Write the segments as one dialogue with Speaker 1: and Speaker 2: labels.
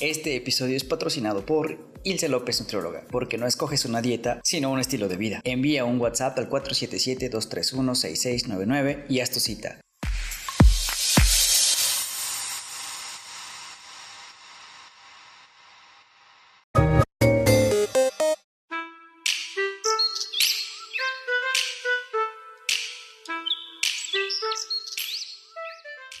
Speaker 1: Este episodio es patrocinado por Ilse López Nutrióloga, porque no escoges una dieta, sino un estilo de vida. Envía un WhatsApp al 477-231-6699 y haz tu cita.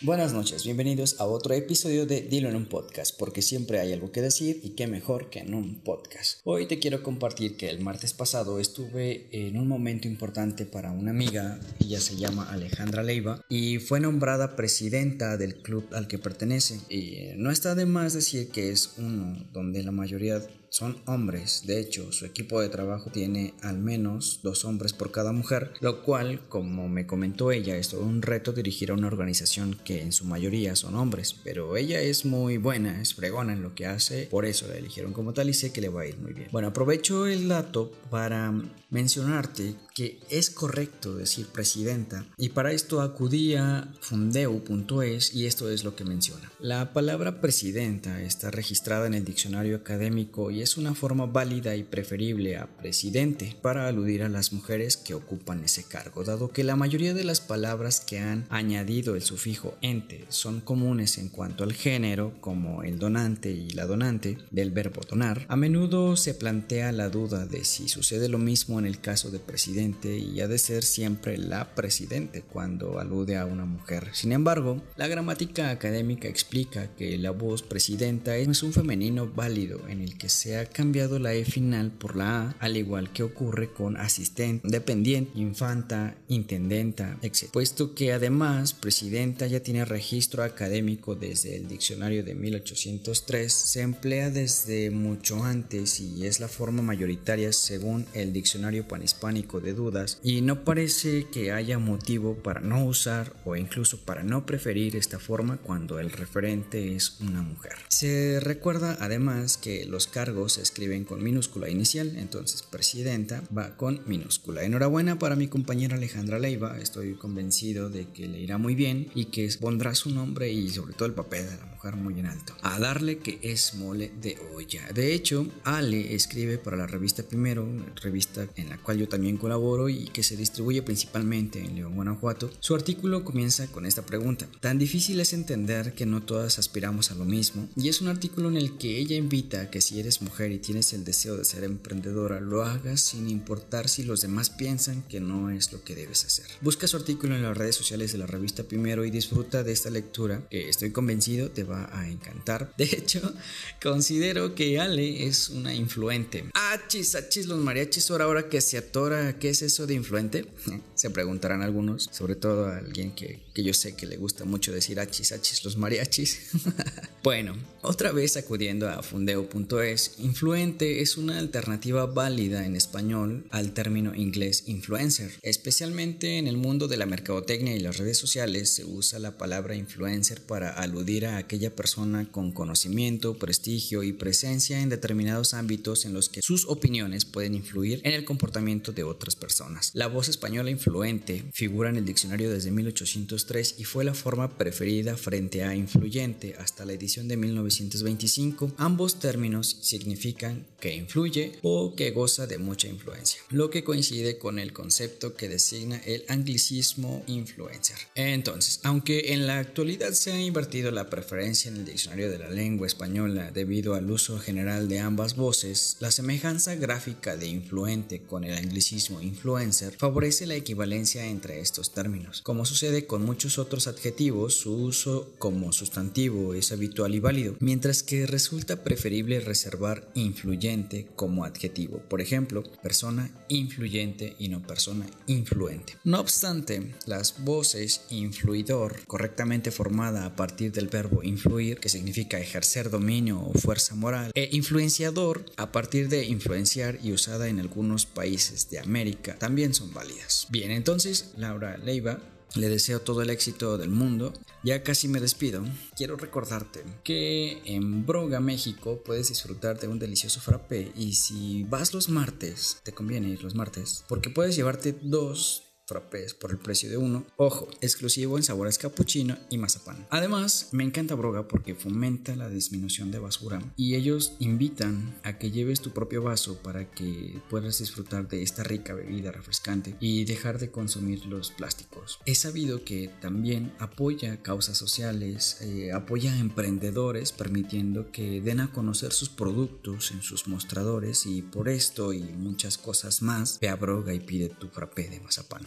Speaker 1: Buenas noches, bienvenidos a otro episodio de Dilo en un podcast, porque siempre hay algo que decir y qué mejor que en un podcast. Hoy te quiero compartir que el martes pasado estuve en un momento importante para una amiga, ella se llama Alejandra Leiva y fue nombrada presidenta del club al que pertenece. Y no está de más decir que es uno donde la mayoría son hombres. De hecho, su equipo de trabajo tiene al menos dos hombres por cada mujer, lo cual, como me comentó ella, es todo un reto dirigir a una organización que en su mayoría son hombres. Pero ella es muy buena, es fregona en lo que hace, por eso la eligieron como tal y sé que le va a ir muy bien. Bueno, aprovecho el dato para mencionarte que es correcto decir presidenta y para esto acudí a fundeu.es y esto es lo que menciona. La palabra presidenta está registrada en el diccionario académico y es una forma válida y preferible a presidente para aludir a las mujeres que ocupan ese cargo, dado que la mayoría de las palabras que han añadido el sufijo ente son comunes en cuanto al género, como el donante y la donante del verbo donar, a menudo se plantea la duda de si sucede lo mismo en el caso de presidente y ha de ser siempre la presidente cuando alude a una mujer. Sin embargo, la gramática académica explica que la voz presidenta es un femenino válido en el que se ha cambiado la E final por la A, al igual que ocurre con asistente, dependiente, infanta, intendenta, etc. Puesto que además presidenta ya tiene registro académico desde el diccionario de 1803, se emplea desde mucho antes y es la forma mayoritaria según el diccionario panhispánico de dudas y no parece que haya motivo para no usar o incluso para no preferir esta forma cuando el referente es una mujer. Se recuerda además que los cargos se escriben con minúscula inicial, entonces presidenta va con minúscula. Enhorabuena para mi compañera Alejandra Leiva, estoy convencido de que le irá muy bien y que pondrá su nombre y sobre todo el papel de la mujer muy en alto. A darle que es mole de olla. De hecho, Ale escribe para la revista Primero, revista en la cual yo también colaboro y que se distribuye principalmente en León, Guanajuato. Su artículo comienza con esta pregunta. Tan difícil es entender que no todas aspiramos a lo mismo y es un artículo en el que ella invita a que si eres mujer y tienes el deseo de ser emprendedora, lo hagas sin importar si los demás piensan que no es lo que debes hacer. Busca su artículo en las redes sociales de la revista Primero y disfruta de esta lectura estoy convencido te va a encantar. De hecho, considero que Ale es una influente. Achis, achis, los mariachis, ahora, ahora que se atora, ¿qué es eso de influente? Se preguntarán algunos, sobre todo a alguien que, que yo sé que le gusta mucho decir achis, achis, los mariachis. bueno, otra vez acudiendo a fundeo.es, influente es una alternativa válida en español al término inglés influencer. Especialmente en el mundo de la mercadotecnia y las redes sociales se usa la palabra influencer para aludir a aquella persona con conocimiento, prestigio y presencia en determinados ámbitos en los que sus opiniones pueden influir en el comportamiento de otras personas. La voz española influente figura en el diccionario desde 1803 y fue la forma preferida frente a influyente hasta la edición de 1925. Ambos términos significan significan que influye o que goza de mucha influencia, lo que coincide con el concepto que designa el anglicismo influencer. Entonces, aunque en la actualidad se ha invertido la preferencia en el diccionario de la lengua española debido al uso general de ambas voces, la semejanza gráfica de influente con el anglicismo influencer favorece la equivalencia entre estos términos. Como sucede con muchos otros adjetivos, su uso como sustantivo es habitual y válido, mientras que resulta preferible reservar influyente como adjetivo. Por ejemplo, persona influyente y no persona influente. No obstante, las voces influidor, correctamente formada a partir del verbo influir, que significa ejercer dominio o fuerza moral, e influenciador, a partir de influenciar y usada en algunos países de América, también son válidas. Bien, entonces Laura Leiva le deseo todo el éxito del mundo. Ya casi me despido. Quiero recordarte que en Broga, México, puedes disfrutar de un delicioso frappé. Y si vas los martes, te conviene ir los martes, porque puedes llevarte dos frappés por el precio de uno. Ojo, exclusivo en sabores capuchino y mazapán. Además, me encanta Broga porque fomenta la disminución de basura y ellos invitan a que lleves tu propio vaso para que puedas disfrutar de esta rica bebida refrescante y dejar de consumir los plásticos. He sabido que también apoya causas sociales, eh, apoya a emprendedores permitiendo que den a conocer sus productos en sus mostradores y por esto y muchas cosas más, ve a Broga y pide tu frappé de mazapán.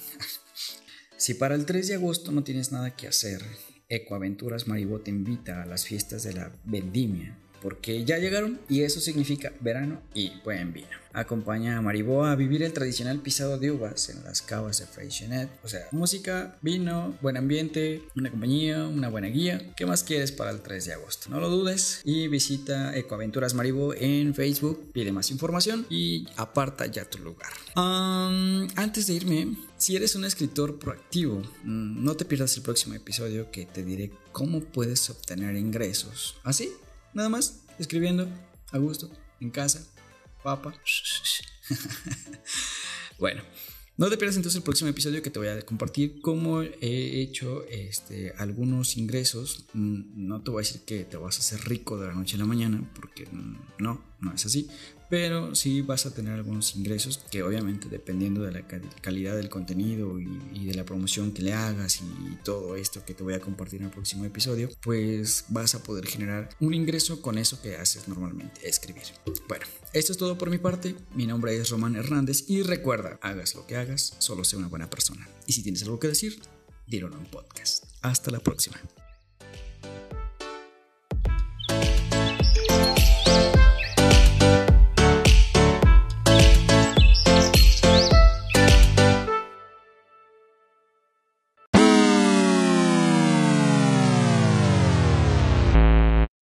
Speaker 1: Si para el 3 de agosto no tienes nada que hacer, Ecoaventuras Maribó te invita a las fiestas de la vendimia porque ya llegaron y eso significa verano y buen vino. Acompaña a Mariboa a vivir el tradicional pisado de uvas en las cavas de Freixenet. O sea, música, vino, buen ambiente, una compañía, una buena guía. ¿Qué más quieres para el 3 de agosto? No lo dudes y visita Ecoaventuras Maribo en Facebook, pide más información y aparta ya tu lugar. antes de irme, si eres un escritor proactivo, mm, no te pierdas el próximo episodio que te diré cómo puedes obtener ingresos. ¿Así? Nada más, escribiendo, a gusto, en casa, papa. bueno, no te pierdas entonces el próximo episodio que te voy a compartir cómo he hecho este, algunos ingresos. Mm, no te voy a decir que te vas a hacer rico de la noche a la mañana, porque no, no es así pero sí vas a tener algunos ingresos que obviamente dependiendo de la calidad del contenido y, de la promoción que le hagas y todo esto que te voy a compartir en el próximo episodio, pues vas a poder generar un ingreso con eso que haces normalmente, escribir. Bueno, esto es todo por mi parte, mi nombre es Román Hernández y recuerda, hagas lo que hagas, solo sé una buena persona. Y si tienes algo que decir, dilo en un podcast. Hasta la próxima.